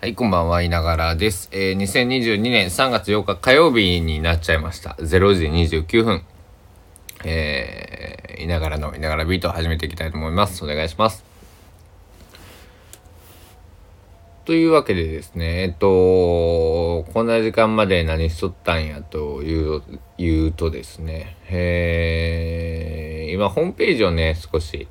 はい、こんばんは、いながらです。えー、2022年3月8日火曜日になっちゃいました。0時29分。えー、いながらのいながらビートを始めていきたいと思います。お願いします。というわけでですね、えっと、こんな時間まで何しとったんやという言うとですね、えー、今ホームページをね、少し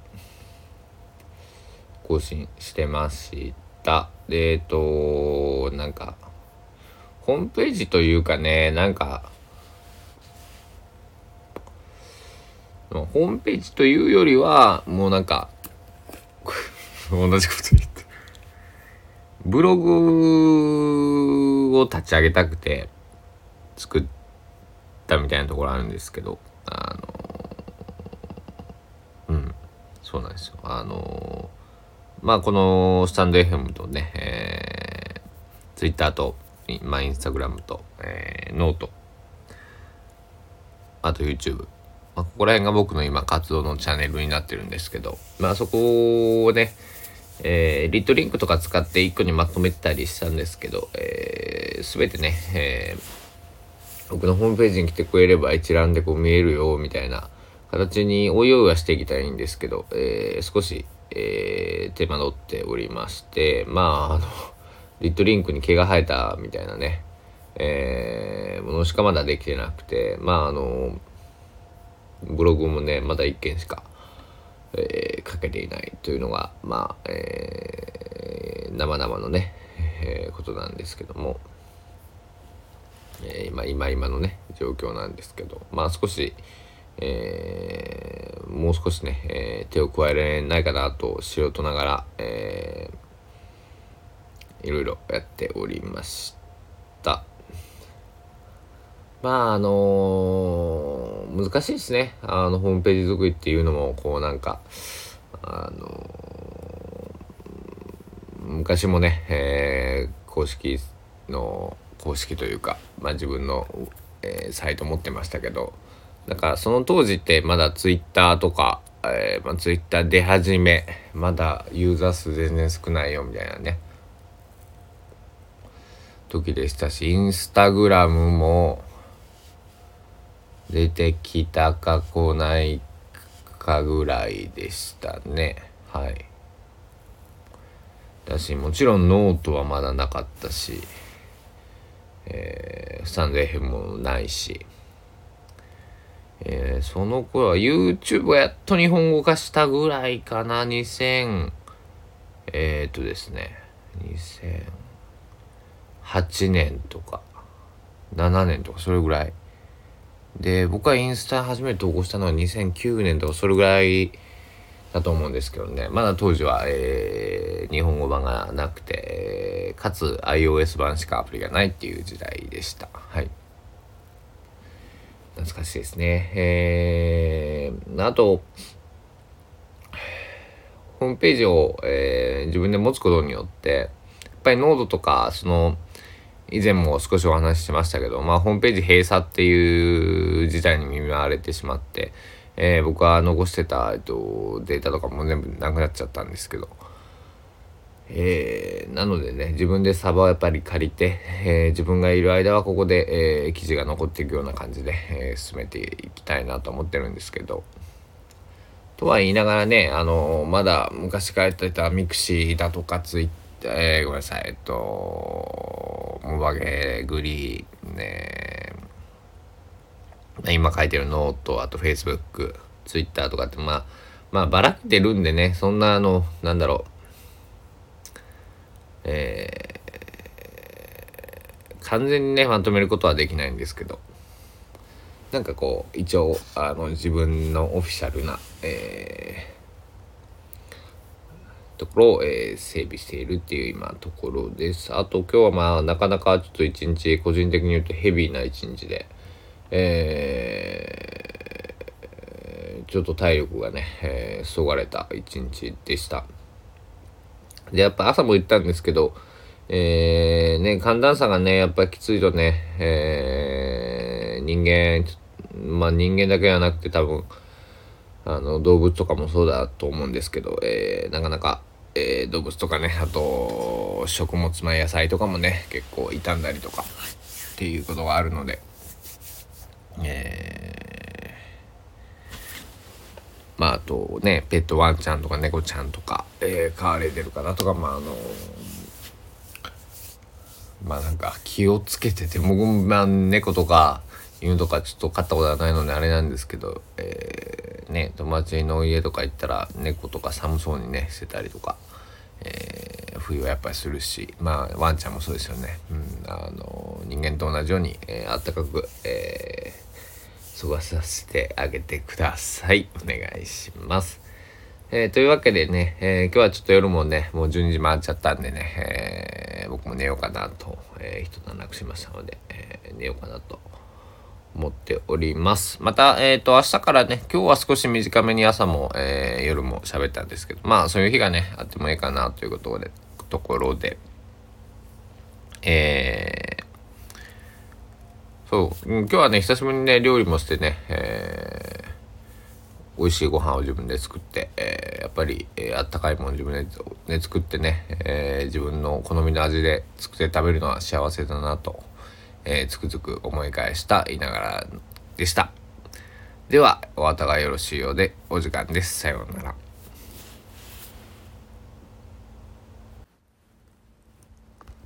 更新してました。で、えっと、なんか、ホームページというかね、なんか、ホームページというよりは、もうなんか、同じこと言って。ブログを立ち上げたくて作ったみたいなところあるんですけど、あの、うん、そうなんですよ。あの、まあこのスタンド FM とね、えー、Twitter と、まあ、インスタグラムと、えー、ノート、あと YouTube。まあ、ここら辺が僕の今活動のチャンネルになってるんですけど、まあそこをね、えー、リットリンクとか使って一個にまとめたりしたんですけど、えー、全てね、えー、僕のホームページに来てくれれば一覧でこう見えるよみたいな形においおいはしていきたいんですけど、えー、少し、えー、手間取っておりましてまああのリットリンクに毛が生えたみたいなね、えー、ものしかまだできてなくてまああのブログもねまだ1件しかえー、かけていないというのがまあ、えー、生々のね、えー、ことなんですけども、えー、今今今のね状況なんですけどまあ少し、えー、もう少しね、えー、手を加えられないかなと素人ながら、えー、いろいろやっておりました。まああのー、難しいですねあのホームページ作りっていうのもこうなんかあのー、昔もね、えー、公式の公式というか、まあ、自分の、えー、サイト持ってましたけどなんかその当時ってまだツイッターとか、えーまあ、ツイッター出始めまだユーザー数全然少ないよみたいなね。時でしたしインスタグラムも出てきたか来ないかぐらいでしたね。はい。だしもちろんノートはまだなかったし、えー、スタンド FM もないし、えー、その頃は YouTube やっと日本語化したぐらいかな。2000えー、っとですね。2008年とか7年とかそれぐらい。で僕はインスタ初めて投稿したのは2009年とかそれぐらいだと思うんですけどね。まだ当時は、えー、日本語版がなくて、かつ iOS 版しかアプリがないっていう時代でした。はい。懐かしいですね。えー、あとホームページを、えー、自分で持つことによってやっぱりノードとかその以前も少しお話ししましたけど、まあ、ホームページ閉鎖っていう事態に見舞われてしまって、えー、僕は残してた、えっと、データとかも全部なくなっちゃったんですけど、えー、なのでね自分でサーバをやっぱり借りて、えー、自分がいる間はここで、えー、記事が残っていくような感じで、え進めていきたいなと思ってるんですけど。とは言いながらね、あのまだ昔からやってたミクシーだとかツイッター、えー、ごめんなさい、えっと、モバゲーグリー、ね、今書いてるノート、あとフェイスブック、ツイッターとかって、まあ、まあ、ばらけてるんでね、そんな、あの、なんだろう、えー、完全にね、まとめることはできないんですけど、なんかこう、一応、あの、自分のオフィシャルな、えー、ところを、えー、整備しているっていう今ところです。あと今日はまあなかなかちょっと一日個人的に言うとヘビーな一日で、えー、ちょっと体力がね、えー、そがれた一日でした。で、やっぱ朝も言ったんですけど、えー、ね、寒暖差がね、やっぱきついとね、えー、人間、まあ人間だけじゃなくて多分、あの動物とかもそうだと思うんですけど、えー、なかなか、えー、動物とかねあと食物前野菜とかもね結構傷んだりとかっていうことがあるのでえー、まああとねペットワンちゃんとか猫ちゃんとか、えー、飼われてる方とかまああのまあなんか気をつけてて僕まあ猫とか犬とかちょっと飼ったことはないのであれなんですけど、えー、ね友達の家とか行ったら猫とか寒そうにねしてたりとか、えー、冬はやっぱりするしまあワンちゃんもそうですよね、うん、あの人間と同じように、えー、あったかく、えー、過ごさせてあげてくださいお願いします。えー、というわけでね、えー、今日はちょっと夜もね、もう12時回っちゃったんでね、えー、僕も寝ようかなと、えー、一段落しましたので、え寝ようかなと思っております。また、えっ、と、明日からね、今日は少し短めに朝も、え夜も喋ったんですけど、まあ、そういう日がね、あってもいいかなということで、ところで、えそう、今日はね、久しぶりにね、料理もしてね、えー美味しいご飯を自分で作って、えー、やっぱり、えー、あったかいもの自分で、ね、作ってね、えー、自分の好みの味で作って食べるのは幸せだなと、えつくづく思い返した言いながらでした。では、お後がよろしいようでお時間です。さようなら。